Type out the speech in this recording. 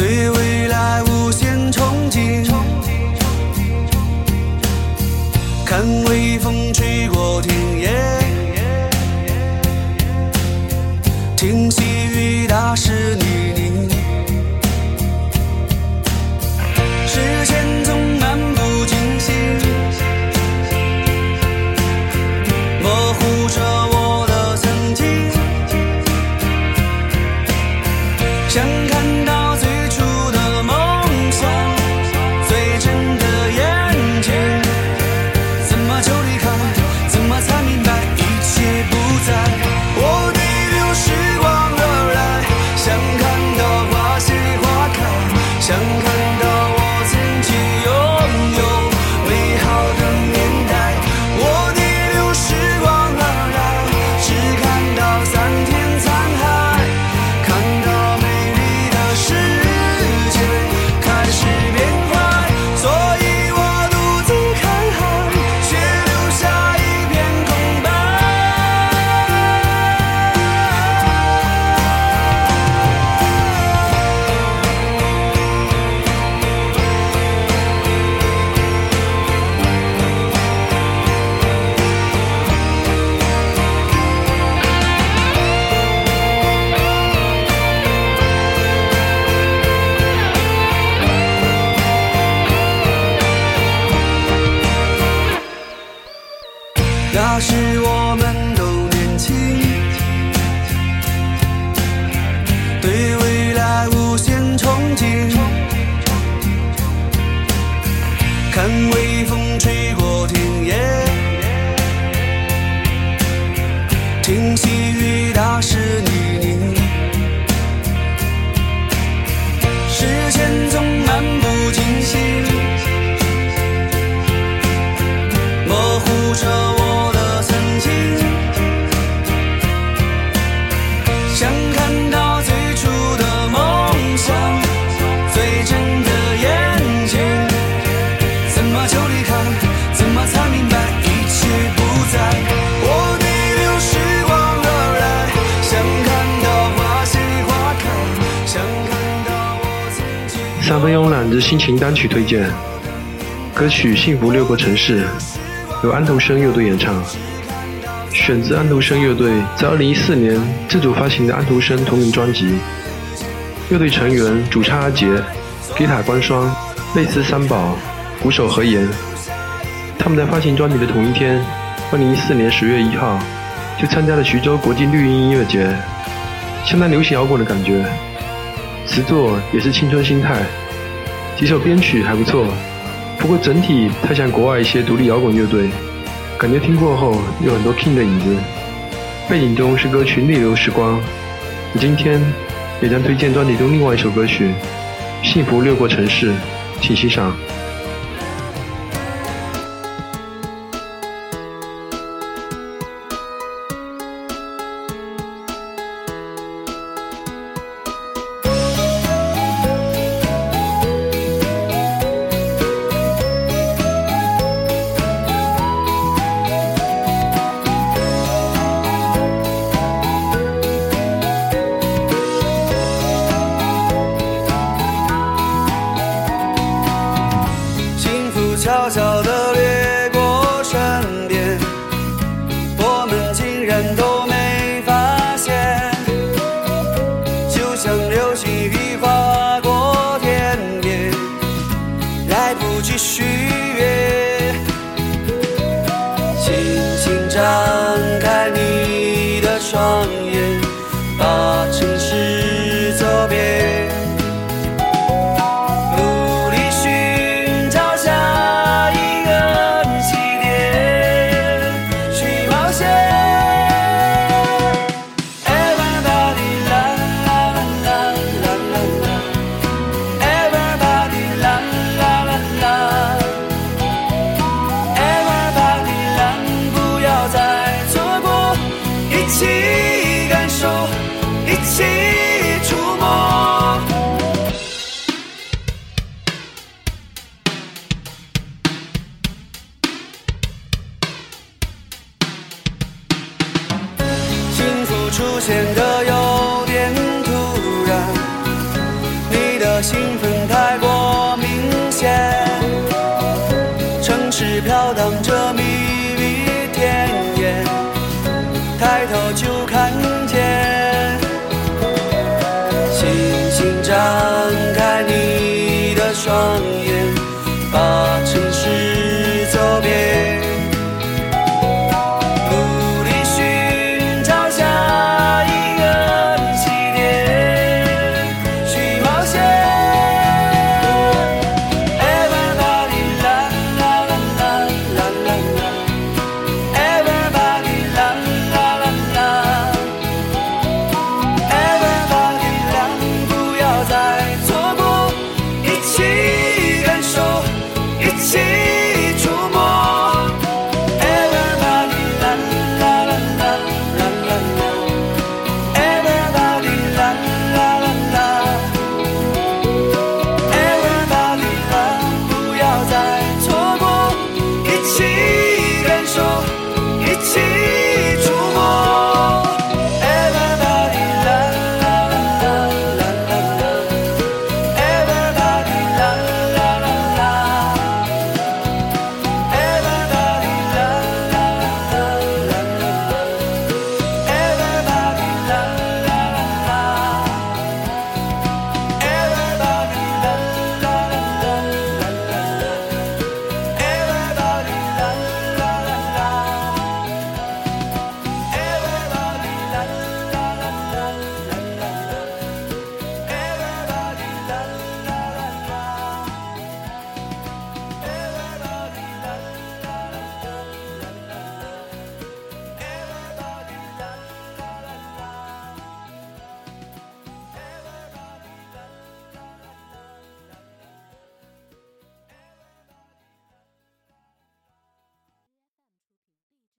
对未来无限憧憬。憧憬憧憬看微风吹过田野，听细雨打湿泥泞。时间。想。吹过田野，听经。三分慵懒之心情单曲推荐，歌曲《幸福六个城市》由安徒生乐队演唱，选自安徒生乐队在2014年自主发行的安徒生同名专辑。乐队成员主唱阿杰，吉他关双，贝斯三宝，鼓手何言。他们在发行专辑的同一天，2014年10月1号，就参加了徐州国际绿茵音乐节，相当流行摇滚的感觉。词作也是青春心态，几首编曲还不错，不过整体太像国外一些独立摇滚乐队，感觉听过后有很多 King 的影子。背景中是歌曲《逆流时光》，今天也将推荐专辑中另外一首歌曲《幸福掠过城市》，请欣赏。继续约。